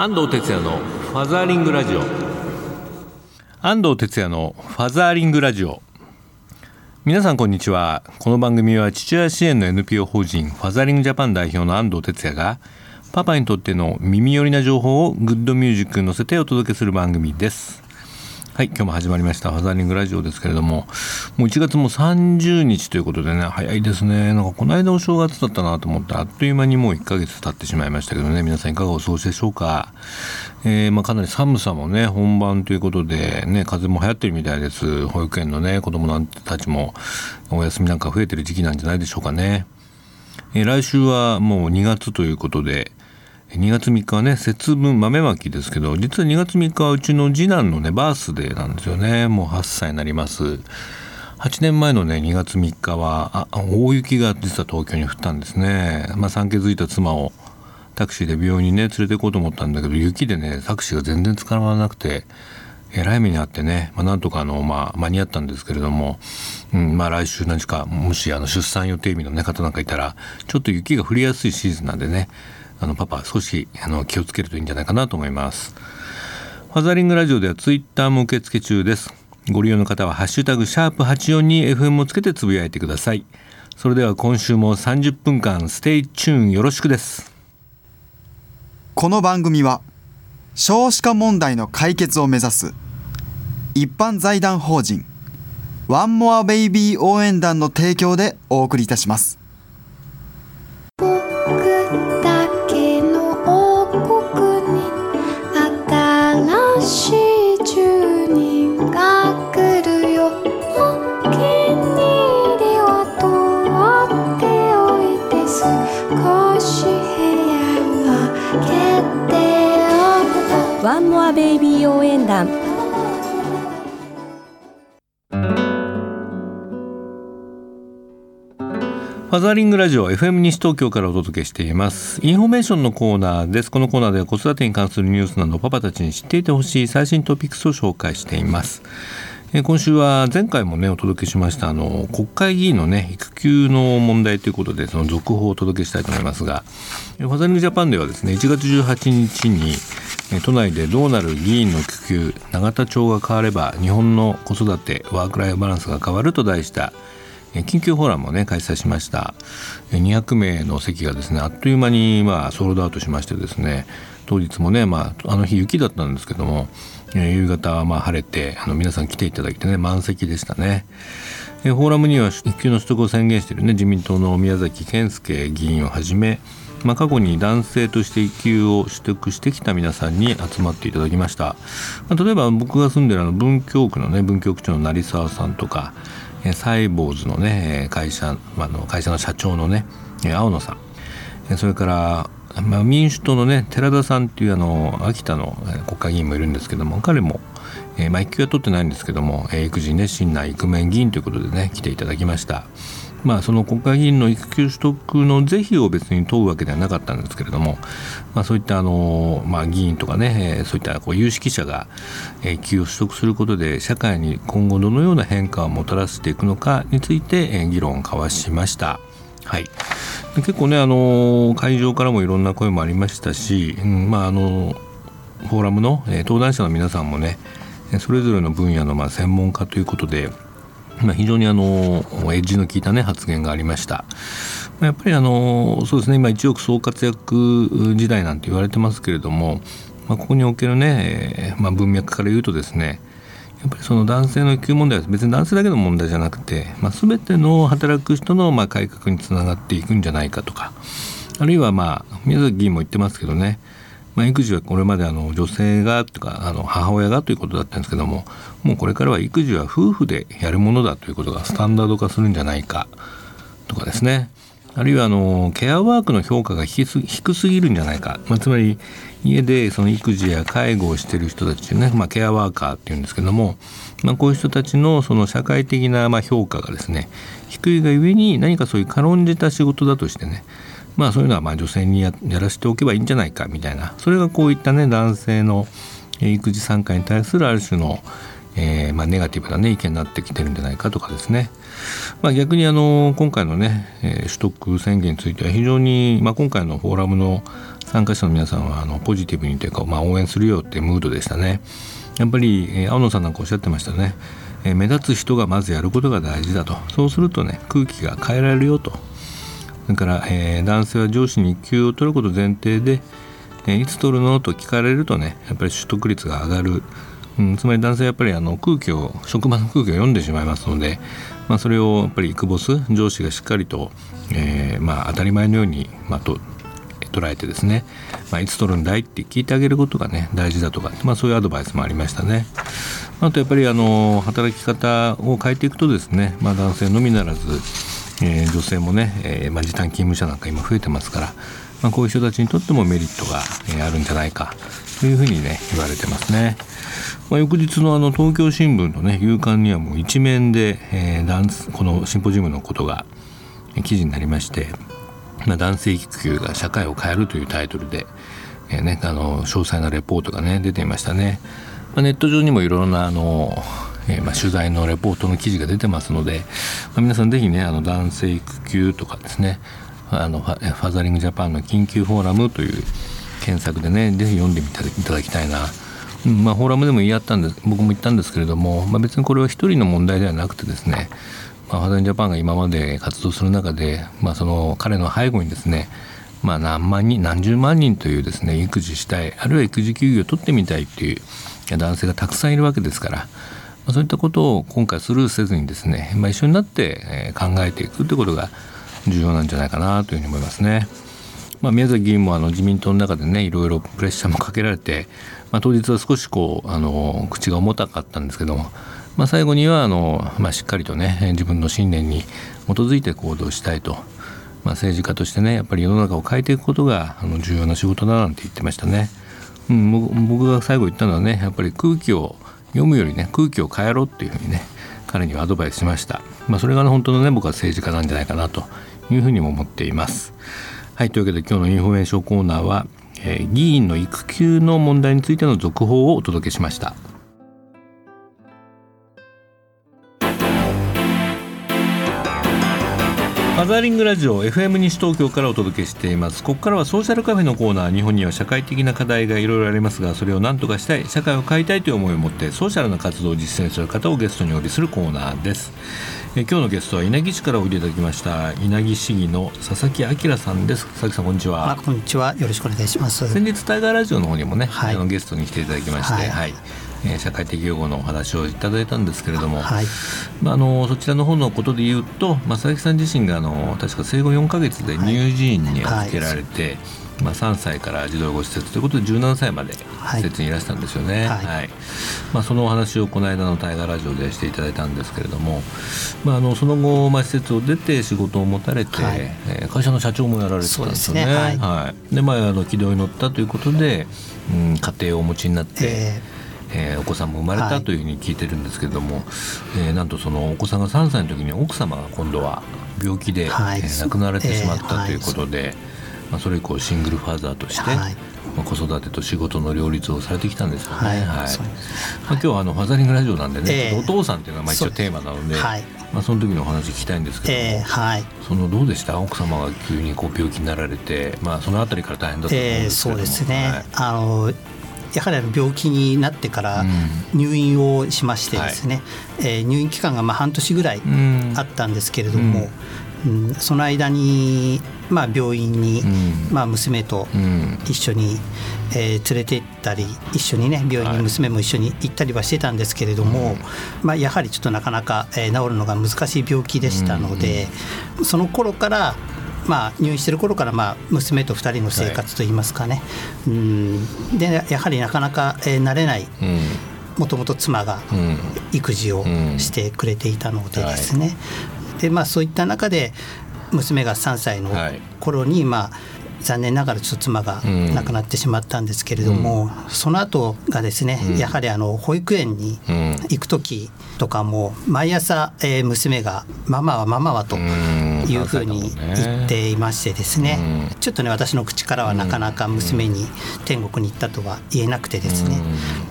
安藤哲也のファザーリングラジオ。安藤哲也のファザーリングラジオ。皆さんこんにちは。この番組は父親支援の NPO 法人ファザーリングジャパン代表の安藤哲也がパパにとっての耳寄りな情報をグッドミュージックに乗せてお届けする番組です。はい今日も始まりましたファザーリングラジオですけれどももう1月も30日ということでね早いですね。なんかこの間お正月だったなと思ってあっという間にもう1ヶ月経ってしまいましたけどね。皆さんいかがお過ごしでしょうか、えー、まあ、かなり寒さもね本番ということでね風も流行ってるみたいです。保育園のね子供たちもお休みなんか増えてる時期なんじゃないでしょうかね、えー、来週はもう2月ということで2月3日はね節分豆まきですけど実は2月3日はうちの次男のねバースデーなんですよね。もう8歳になります。8年前のね2月3日は大雪が実は東京に降ったんですね。まあ産気づいた妻をタクシーで病院にね連れて行こうと思ったんだけど雪でねタクシーが全然捕まらなくてえらい目にあってね、まあ、なんとかあの、まあ、間に合ったんですけれども、うんまあ、来週何時かもしあの出産予定日の、ね、方なんかいたらちょっと雪が降りやすいシーズンなんでねあのパパ少しあの気をつけるといいんじゃないかなと思います。ファザリングラジオではツイッターも受付中です。ご利用の方はハッシュタグシャープ84に FM をつけてつぶやいてください。それでは今週も30分間 stay tune よろしくです。この番組は少子化問題の解決を目指す一般財団法人 One More Baby 応援団の提供でお送りいたします。One More Baby 応援団。ファザーリングラジオ FM 西東京からお届けしています。インフォメーションのコーナーです。このコーナーでは子育てに関するニュースなどパパたちに知っていてほしい最新トピックスを紹介しています。今週は前回もねお届けしましたあの国会議員のね育休の問題ということでその続報をお届けしたいと思いますがファザリングジャパンではですね1月18日に都内でどうなる議員の育休永田町が変われば日本の子育てワークライフバランスが変わると題した緊急フォーラムをね開催しました。200名の席がですねあっという間にまあソールドアウトしましてですね当日もね、まあ、あの日雪だったんですけども夕方はまあ晴れてあの皆さん来ていただいてね満席でしたね。フォーラムには育休の取得を宣言しているね自民党の宮崎健介議員をはじめまあ、過去に男性として育休を取得してきた皆さんに集まっていただきました、まあ、例えば僕が住んでるあの文京区のね文京区長の成沢さんとかサイボーズのね会社,、まあ、の会社の社長のね青野さんそれからまあ、民主党のね寺田さんっていうあの秋田の国会議員もいるんですけども彼も、えー、まあ、育休は取ってないんですけども、えー、育児ね新内イクメン議員ということでね来ていただきました。まあ、その国会議員の育休取得の是非を別に問うわけではなかったんですけれども、まあ、そういったあの、まあ、議員とかねそういったこう有識者が育休を取得することで社会に今後どのような変化をもたらしていくのかについて議論を交わしました。はい、結構ねあの会場からもいろんな声もありましたし、うんまあ、あのフォーラムの登壇者の皆さんもねそれぞれの分野のまあ専門家ということでまあ、非常にあのエッジの効いた、ね、発言がありました。やっぱりあのそうですね今一億総活躍時代なんて言われてますけれども、まあ、ここにおけるね、まあ、文脈から言うとですねやっぱりその男性の育休問題は別に男性だけの問題じゃなくて、まあ、全ての働く人のまあ改革につながっていくんじゃないかとかあるいはまあ宮崎議員も言ってますけどねまあ、育児はこれまであの女性がとかあの母親がということだったんですけどももうこれからは育児は夫婦でやるものだということがスタンダード化するんじゃないかとかですね。あるいはあのケアワークの評価が低すぎるんじゃないか、まあ、つまり家でその育児や介護をしている人たちね、まあ、ケアワーカーっていうんですけども、まあ、こういう人たちのその社会的なま評価がですね低いがゆえに何かそういう軽んじた仕事だとしてねまあそういうのはまあ女性にやらせておけばいいんじゃないかみたいな。それがこういったね男性の育児参加に対するある種の、えー、まあネガティブな、ね、意見になってきてるんじゃないかとかですね、まあ、逆にあの今回のね、えー、取得宣言については非常に、まあ、今回のフォーラムの参加者の皆さんはあのポジティブにというか、まあ、応援するよってムードでしたね。やっぱり、えー、青野さんなんかおっしゃってましたね、えー、目立つ人がまずやることが大事だと。そうするとね空気が変えられるよと。それから、えー、男性は上司に育休を取ること前提で、えー、いつ取るのと聞かれるとねやっぱり取得率が上がる、うん、つまり男性はやっぱりあの空気を職場の空気を読んでしまいますので、まあ、それをやっぱりクボス上司がしっかりと、えーまあ、当たり前のように、まあ、と捉えてですね、まあ、いつ取るんだいって聞いてあげることがね大事だとか、まあ、そういうアドバイスもありましたね。あとやっぱりあの働き方を変えていくとですね、まあ、男性のみならず、えー、女性もね、えーまあ、時短勤務者なんか今増えてますから、まあ、こういう人たちにとってもメリットが、え、あるんじゃないかというふうにね言われてますね。まあ、翌日のあの東京新聞のね夕刊にはもう一面で、えー、このシンポジウムのことが記事になりまして、まあ、男性育休が社会を変えるというタイトルで、えーね、あの詳細なレポートがね出ていましたね。まあ、ネット上にもいろいろなあの、えー、まあ取材のレポートの記事が出てますので、まあ、皆さんぜひねあの男性育休とかですねあのファザリングジャパンの緊急フォーラムという検索でねぜひ読んでみていただきたいな。うんまあ、フォーラムでも言い合ったんです僕も言ったんですけれども、まあ、別にこれは一人の問題ではなくてですね、まあ、ファザリングジャパンが今まで活動する中で、まあ、その彼の背後にですねまあ、何万人何十万人というですね育児したいあるいは育児休業を取ってみたいっていう男性がたくさんいるわけですから、ま、そういったことを今回スルーせずにですね、まあ、一緒になって考えていくということが重要なんじゃないかなというふうに思いますね。まあ、宮崎議員もあの自民党の中でねいろいろプレッシャーもかけられて、まあ、当日は少しこうあの口が重たかったんですけども、まあ、最後にはあの、まあ、しっかりとね自分の信念に基づいて行動したいと、まあ、政治家としてねやっぱり世の中を変えていくことがあの重要な仕事だなんて言ってましたね。うん、僕が最後言ったのはねやっぱり空気を読むよりね空気を変えろっていうふうにね彼にはアドバイスしました、まあ、それが、ね、本当のね僕は政治家なんじゃないかなというふうにも思っています。はいというわけで今日のインフォメーションコーナーは、えー、議員の育休の問題についての続報をお届けしました。ファザーリングラジオ FM 西東京からお届けしています。ここからはソーシャルカフェのコーナー日本には社会的な課題がいろいろありますがそれを何とかしたい社会を変えたいという思いを持ってソーシャルな活動を実践する方をゲストにお呼びするコーナーです。え今日のゲストは稲城市からおいでいただきました稲城市議の佐々木明さんです。佐々木さんこんにちは。こんにちは。よろしくお願いします。先日タイガーラジオの方にもね、はい、あのゲストに来ていただきましてはい、はいえー、社会的養護のお話をいただいたんですけれども、はい、まあ、あのそちらの方のことで言うと、まあ、佐々木さん自身があの確か生後4か月で乳児院に預けられて、はい。はいまあ、3歳から児童養護施設ということで17歳まで施設にいらしたんですよね、はい、はい、まあ、そのお話をこの間の大河ラジオでしていただいたんですけれども、まあ、あのその後、まあ、施設を出て仕事を持たれて、はい、えー、会社の社長もやられてたんですよね。で、ね。はい、でまあ、あの軌道に乗ったということで、うん、家庭をお持ちになって。えーえー、お子さんも生まれたというふうに聞いてるんですけれども、はい、えー、なんとそのお子さんが3歳の時に奥様が今度は病気で、はい、えー、亡くなられてしまったということで、まあ、それ以降シングルファーザーとして、はい。まあ、子育てと仕事の両立をされてきたんですよね。はい、はい。まあ、今日はあのファザリングラジオなんでね、えー、お父さんっていうのはまあ一応テーマなので、はい。まあ、その時のお話聞きたいんですけども、えーはい、そのどうでした？奥様が急にこう病気になられて、まあ、そのあたりから大変だったと思うんですけども、えー、そうですね、はい、あのやはり病気になってから入院をしましてですね、うんはい、えー、入院期間がまあ半年ぐらいあったんですけれども、うん。うん、その間に、まあ、病院に、まあ、娘と一緒に、えー、連れて行ったり一緒にね病院に娘も一緒に行ったりはしてたんですけれども、はい、まあ、やはりちょっとなかなか、えー、治るのが難しい病気でしたので、その頃からまあ、入院してる頃からまあ娘と2人の生活といいますかね、はい、うん。でやはりなかなか、えー、慣れない、もともと妻が育児をしてくれていたのでですね、でまあ、そういった中で娘が3歳の頃に、まあ残念ながらちょっと妻が亡くなってしまったんですけれども、うん、その後がですね、うん、やはりあの保育園に行く時とかも毎朝、えー、娘が「ママはママは」というふうに言っていましてですね、うん、ちょっとね私の口からはなかなか娘に天国に行ったとは言えなくてですね、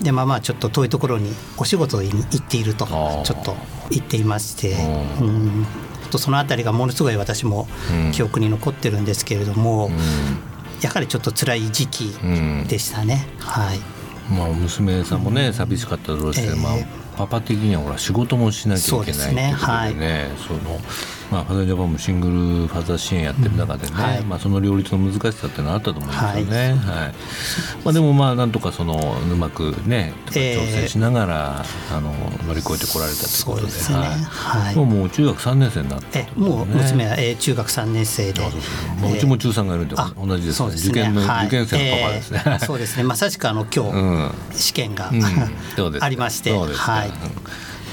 でまあまあちょっと遠いところにお仕事に行っているとちょっと言っていまして。うん。とその辺りがものすごい私も記憶に残ってるんですけれども、やはりちょっと辛い時期でしたね。はい。まあ娘さんもね、寂しかっただろうし、えー、まあパパ的にはほら仕事もしなきゃいけないってことでね、はい、そのまあ、ファザージャパンもシングルファザー支援やってる中でね、うんはい、まあ、その両立の難しさっていうのはあったと思うんですよね。はい、はい、まあ、でもまあなんとかそのうまくね調整しながら、えー、あの乗り越えてこられたということで。で、ね、はい、もうもう中学3年生になって、ね、もう娘は、えー、中学3年生で、まあ、うちも中3がいるんで同じですね、ね、受験の、はい、受験生のパパですね、えー、そうですね。まさしくあの今日、うん、試験が、うん、ありまして。はい。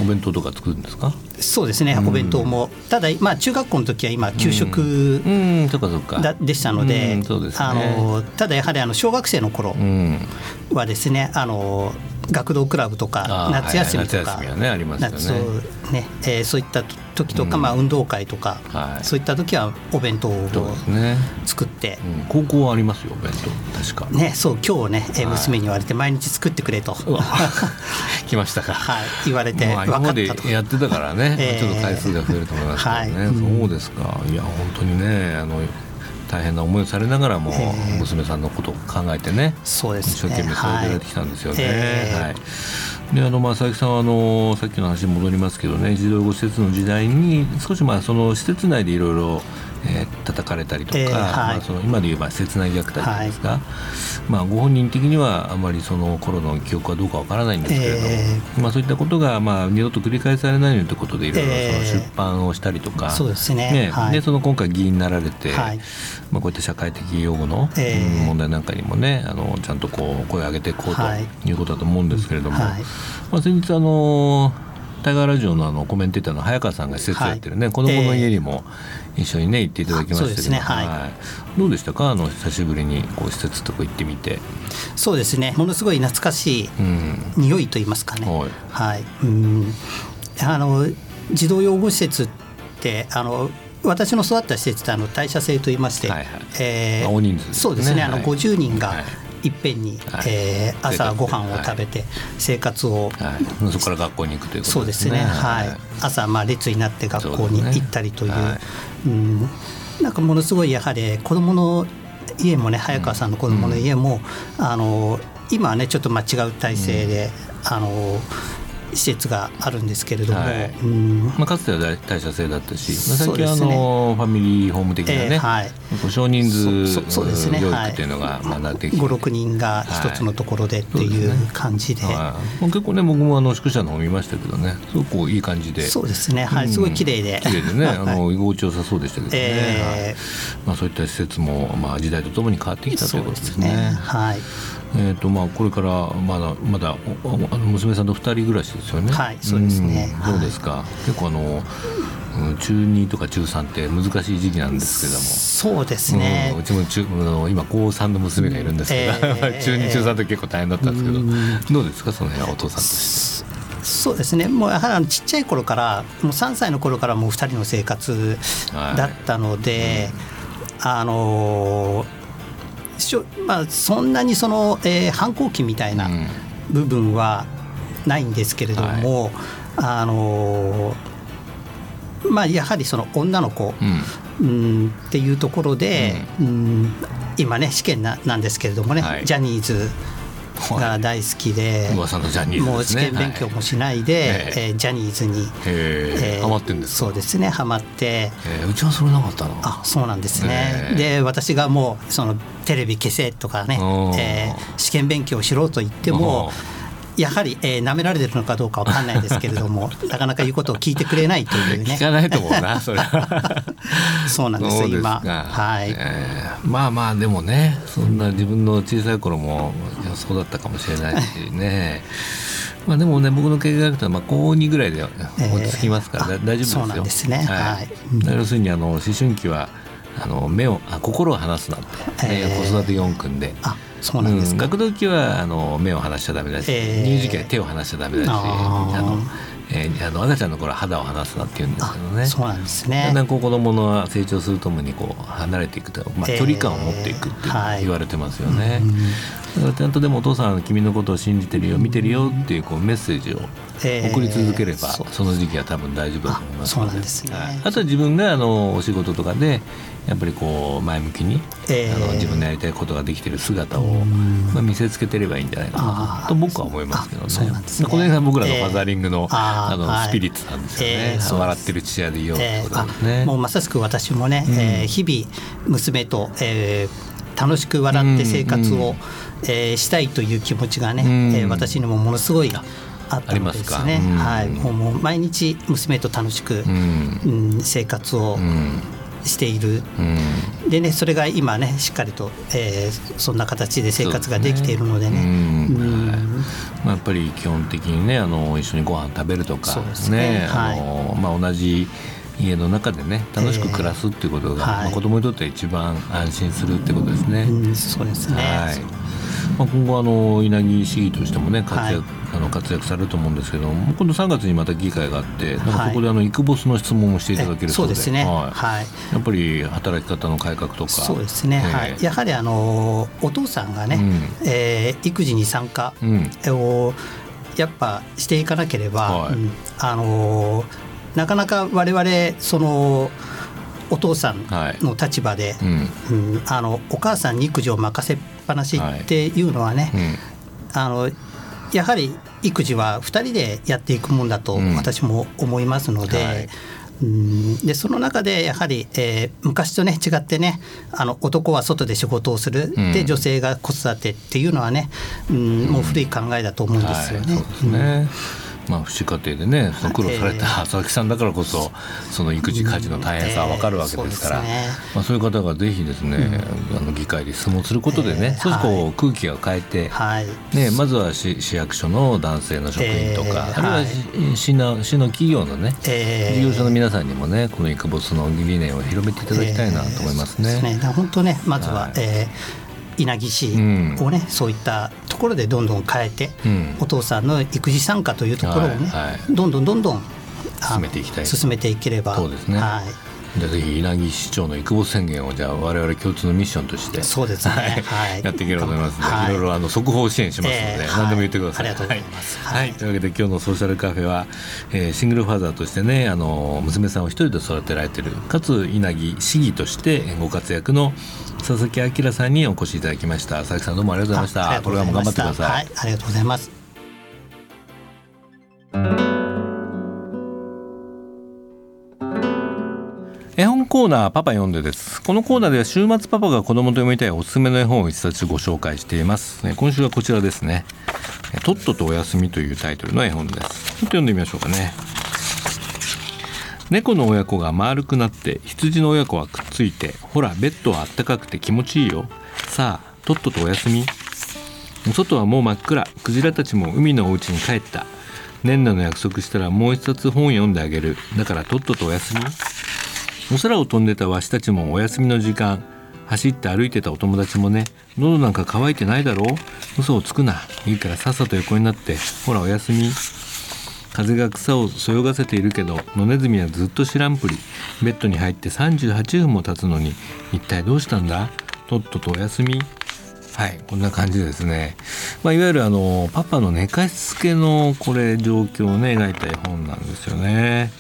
お弁当とか作るんですか？そうですね、お弁当も、ただ、まあ、中学校の時は今、給食だでしたので、あのただやはりあの小学生の頃はですね、あの学童クラブとか夏休みとか、夏ねえそういった時とか、まあ、運動会とか、そういった時はお弁当を作って、高校はありますよお弁当確か。ねそう今日ね、え娘に言われて毎日作ってくれと。来ましたか、はい、言われて分かったと。やってたからね、ちょっと回数が増えると思いますけどね、そうですか。いや本当にねあの大変な思いをされながらも、娘さんのことを考えてね、そうです一生懸命育てられてきたんですよね。はい。であのまあ、佐伯さんはあのさっきの話に戻りますけどね児童養護施設の時代に少しまあその施設内でいろいろえー、叩かれたりとか、えーはい、まあ、その今で言えば切ない虐待ですか、はい、まあ、ご本人的にはあまりその頃の記憶はどうかわからないんですけれども、えー、まあ、そういったことがまあ二度と繰り返されないようにということでいろいろその出版をしたりとか、そうですね。ね、はい、でその今回議員になられて、まあ、こういった社会的擁護の問題なんかにもねあのちゃんとこう声を上げていこうとい。うことだと思うんですけれども、まあ、先日あのタイガーラジオのあのコメンテーターの早川さんが施設をやってるね、はい、子どもの家にも一緒にね行っていただきましたけど、ね。はい。はい、どうでしたか？あの久しぶりにこう施設とか行ってみて。そうですね。ものすごい懐かしい匂いと言いますかね、うん、はい、うん。あの児童養護施設ってあの私の育った施設ってあの代謝制と言いまして、はいはい、えー、大人数、ね、そうですね、あの50人が、はいいっぺんに、はい、えー、朝ご飯を食べて生活を、はい、そこから学校に行くということですね。そうですね、はい、朝まあ列になって学校に行ったりという、うね。はい、うん。なんかものすごいやはり子どもの家もね早川さんの子どもの家も、うん、あの今はねちょっとまあ違う体制で、うん、あの施設があるんですけれども、はい。うん。まあ、かつては代謝制だったし、まあ、最近はあの、ファミリーホーム的なね、えーはい、少人数そうですね、教育っていうのがまだできて、はい、56人が一つのところでっていう感じでで、ね。はい、結構ね僕もあの宿舎の方見ましたけどね。すごくいい感じで。そうですね。はい、すごい綺麗で。綺麗でね。あの居心地よさそうでしたけどね、えー、まあ、そういった施設も、まあ、時代とともに変わってきたということですね。すね。はいえーとまあ、これからまだまだあの娘さんと2人暮らしですよね。はいそうですね、うどうですか、結構あの中2とか中3って難しい時期なんですけども。そうですね、うん、うちも中今高3の娘がいるんですけど、えー、中2中3って結構大変だったんですけど。どうですか？その辺はお父さんとして。そうですね。もうやはりちっちゃい頃からもう3歳の頃からもう2人の生活だったので、はいうん、あのまあ、そんなにその、えー、反抗期みたいな部分はないんですけれども、はい、あのまあ、やはりその女の子、うん、うんっていうところで、うん、うん今ね試験ななんですけれどもね、はい、ジャニーズが大好きで、噂のジャニーズ、ね、もう試験勉強もしないで、はい、えー、ジャニーズに、えー、ハマってんですそうですねハマって、えー、うちはそれなかったの？あそうなんですね、で私がもうそのテレビ消せとかね、えー、試験勉強しろと言ってもやはり、えー、舐められてるのかどうかわかんないですけれども なかなか言うことを聞いてくれないというね。聞かないと思うなそれは。そうなんです今。はい、えー、まあまあでもねそんな自分の小さい頃もそうだったかもしれないしね。まあでもね僕の経験があるとまあ高2ぐらいで落ち着きますから、えー、大丈夫ですよ。そうなんですね。はい、要するにあの思春期はあの目をあ心を離すなって、えー、子育て4訓で。あそうなんです学童期はあの目を離しちゃダメだし、えー、乳児期は手を離しちゃダメだしあの、えー、あの赤ちゃんの頃は肌を離すなって言うんですけどね。そうなんですね。だんだんこう子供の成長するともにこう離れていくと、まあ、距離感を持っていくって言われてますよね。えーはいだからちゃんとでもお父さんは君のことを信じてるよ見てるよっていうこうメッセージを送り続ければ、その時期は多分大丈夫だと思います。そうなんですね、はい、あとは自分があのお仕事とかでやっぱりこう前向きに、えー、あの自分のやりたいことができてる姿を、まあ、見せつけてればいいんじゃないかなと僕は思いますけどね。ね。この辺が僕らのファザーリングの,、あのスピリッツなんですよね。笑ってる父親でいようってことですね。もうまさしく私もね、えー、日々娘と、えー、楽しく笑って生活を、うえー、したいという気持ちがね、えー、私にもものすごいあったのですね。はい、もう毎日娘と楽しく、うん。生活をしている、うん、でねそれが今ねしっかりと、えー、そんな形で生活ができているのでね。まあ、やっぱり基本的にねあの一緒にご飯食べるとかね、ね、あの、はい、まあ、同じ家の中でね楽しく暮らすっていうことが、えー。はい、まあ、子供にとって一番安心するってことですね。うん、そうですね、はいまあ、今後あの稲城市議としてもね活躍,、あの活躍されると思うんですけども今度3月にまた議会があってなんかここであのイクボスの質問もしていただけるそうで。すね、はい。はい、やっぱり働き方の改革とか。そうですね、はい、やはりあのお父さんがね、うん、えー、育児に参加をやっぱしていかなければ、はい、うん、あのなかなか我々そのお父さんの立場で、はいうん、うん、あのお母さんに育児を任せっぱなしっていうのはね、はい。うん、あのやはり育児は2人でやっていくもんだと私も思いますので。うんはい。うん。でその中でやはり、えー、昔とね違ってねあの男は外で仕事をする、うん、で女性が子育てっていうのはね、うん、もう古い考えだと思うんですよね。はいまあ、父子家庭でねその苦労された佐々木さんだからこそその育児家事の大変さは分かるわけですから、まあ、そういう方がぜひですね、あの議会で質問することでね、少しこう空気が変えて、ね、まずは市市役所の男性の職員とか、あるいは市の市の企業のね、事業者の皆さんにもねこのイクボスの理念を広めていただきたいなと思いますね。本当ねまずは、えー稲城市をね、うん、そういったところでどんどん変えて、うん、お父さんの育児参加というところをね、どんどんどんどん進めていきたい。進めていければ。そうですね、はいじゃあぜひ稲城市長の育保宣言をじゃあ我々共通のミッションとしてそうですね、はい、やっていければと思いますので、はい、いろいろあの速報支援しますので、えー、何でも言ってください、はい、ありがとうございます、はい、というわけで今日のソーシャルカフェは、えー、シングルファーザーとしてねあの娘さんを一人で育てられてるかつ稲城市議としてご活躍の佐々木明さんにお越しいただきました。佐々木さんどうもありがとうございました。これからも頑張ってください、はい、ありがとうございますコーナーパパ読んでです。このコーナーでは週末パパが子供と読みたいおすすめの絵本を一冊ご紹介しています。今週はこちらですねとっととお休みというタイトルの絵本です。ちょっと読んでみましょうかね。猫の親子が丸くなって羊の親子はくっついてほらベッドはあったかくて気持ちいいよ。さあとっととお休み。外はもう真っ暗。クジラたちも海のお家に帰った。年内の約束したらもう一冊本読んであげる。だからとっととお休み。お空を飛んでたわしたちもお休みの時間。走って歩いてたお友達もね喉なんか乾いてないだろう。嘘をつくな。いいからさっさと横になってほらおやすみ。風が草をそよがせているけど野ネズミはずっと知らんぷり。ベッドに入って38分も経つのに一体どうしたんだ？とっととおやすみ。はいこんな感じですね、まあ、いわゆるあのパパの寝かしつけのこれ状況をね描いた絵本なんですよね。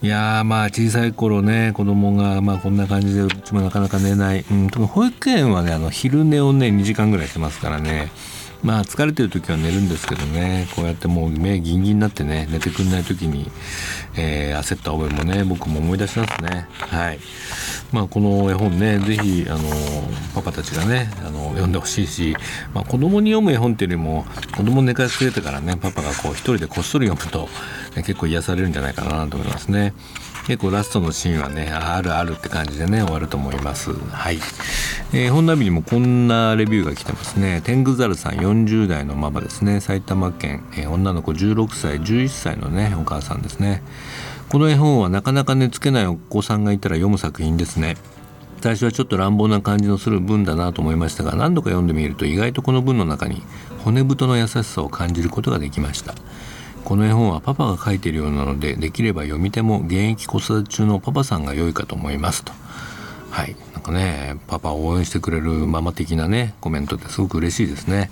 いやまあ小さい頃ね子供がまがこんな感じでうちもなかなか寝ない、うん、特に保育園はねあの昼寝をね2時間ぐらいしてますからね。まあ疲れてる時は寝るんですけどね。こうやってもう目ギンギンになってね寝てくんない時に、えー、焦った覚えもね僕も思い出しますね。はい。まあこの絵本ね是非あのパパたちがねあの読んでほしいし、まあ、子供に読む絵本っていうよりも子供寝かしくれてからねパパがこう一人でこっそり読むと、ね、結構癒されるんじゃないかなと思いますね。結構ラストのシーンはねあるあるって感じでね終わると思います。はい、えー、本ナビにもこんなレビューが来てますね。天狗猿さん40代のママですね。埼玉県、えー、女の子16歳11歳のねお母さんですね。この絵本はなかなか寝つけないお子さんがいたら読む作品ですね。最初はちょっと乱暴な感じのする文だなと思いましたが何度か読んでみると意外とこの文の中に骨太の優しさを感じることができました。この絵本はパパが書いているようなのでできれば読み手も現役子育て中のパパさんが良いかと思いますと。はい。なんかねパパを応援してくれるママ的なねコメントってすごく嬉しいですね。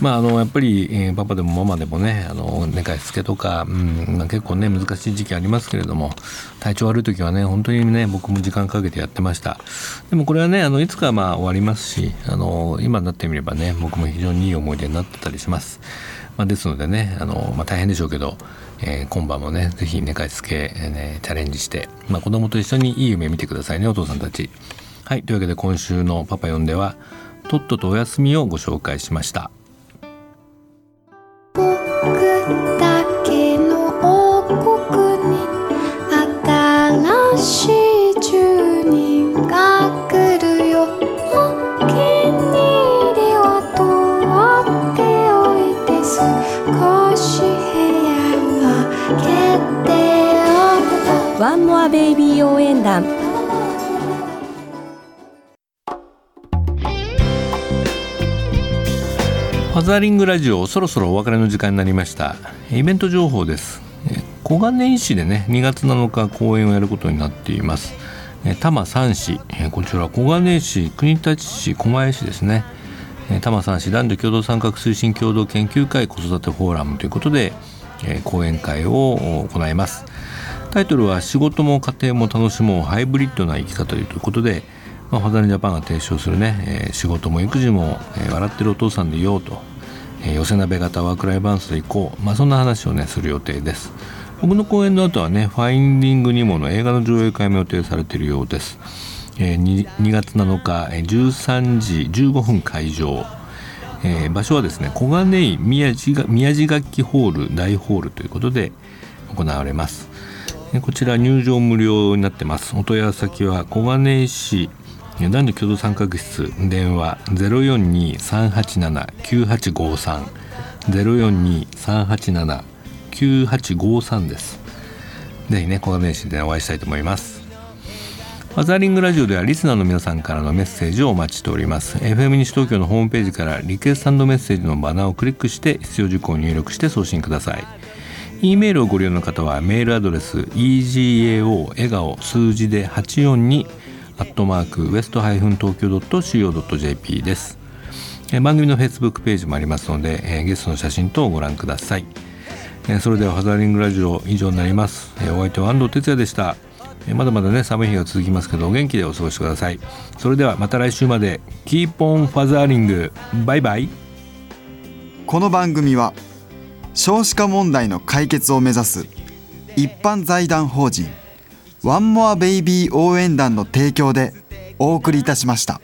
まあ、あのやっぱり、えー、パパでもママでもねあの寝かしつけとか、うんまあ、結構ね難しい時期ありますけれども体調悪い時はね本当にね僕も時間かけてやってました。でもこれはねあのいつかまあ終わりますしあの今になってみればね僕も非常にいい思い出になってたりします、まあ、ですのでねあの、まあ、大変でしょうけどえー、今晩もね、是非寝かしつけ、えー、ね、チャレンジして、まあ、子供と一緒にいい夢見てくださいね、お父さんたち。はい、というわけで今週のパパ呼んでは、とっととお休みをご紹介しました。ンモアベイビー応援団。ファザーリングラジオそろそろお別れの時間になりました。イベント情報です。小金井市でね2月7日公演をやることになっています。多摩三市。こちら小金井市国立市狛江市ですね。多摩三市男女共同参画推進共同研究会子育てフォーラムということで講演会を行います。タイトルは「仕事も家庭も楽しもうハイブリッドな生き方」ということで、まあ、ファザリジャパンが提唱するね、えー、仕事も育児も、えー、笑ってるお父さんでいようと、えー、寄せ鍋型ワークライフバランスでいこう、まあ、そんな話をねする予定です。僕の講演の後はね「ファインディングニモ」の映画の上映会も予定されているようです、えー、2, 2月7日13時15分会場。えー、場所はですね小金井宮地宮地楽器ホール大ホールということで行われます。こちら入場無料になってます。お問い合わせ先は小金井市。男女共同参画室。電話042-387-9853 042-387-9853です。ぜひね小金井市でお会いしたいと思います。マザーリングラジオではリスナーの皆さんからのメッセージをお待ちしております。FM 西東京のホームページからリクエストメッセージのバナーをクリックして必要事項を入力して送信ください。E メールをご利用の方はメールアドレス egao 笑顔数字で842アットマークウエストハイフン東京 .co.jp です。番組の Facebook ページもありますのでゲストの写真等をご覧ください。それではファザーリングラジオ以上になります。お相手は安藤哲也でした。まだまだね寒い日が続きますけどお元気でお過ごしください。それではまた来週まで。 Keep on fatheringバイバイこの番組は少子化問題の解決を目指す一般財団法人ワンモアベイビー応援団の提供でお送りいたしました。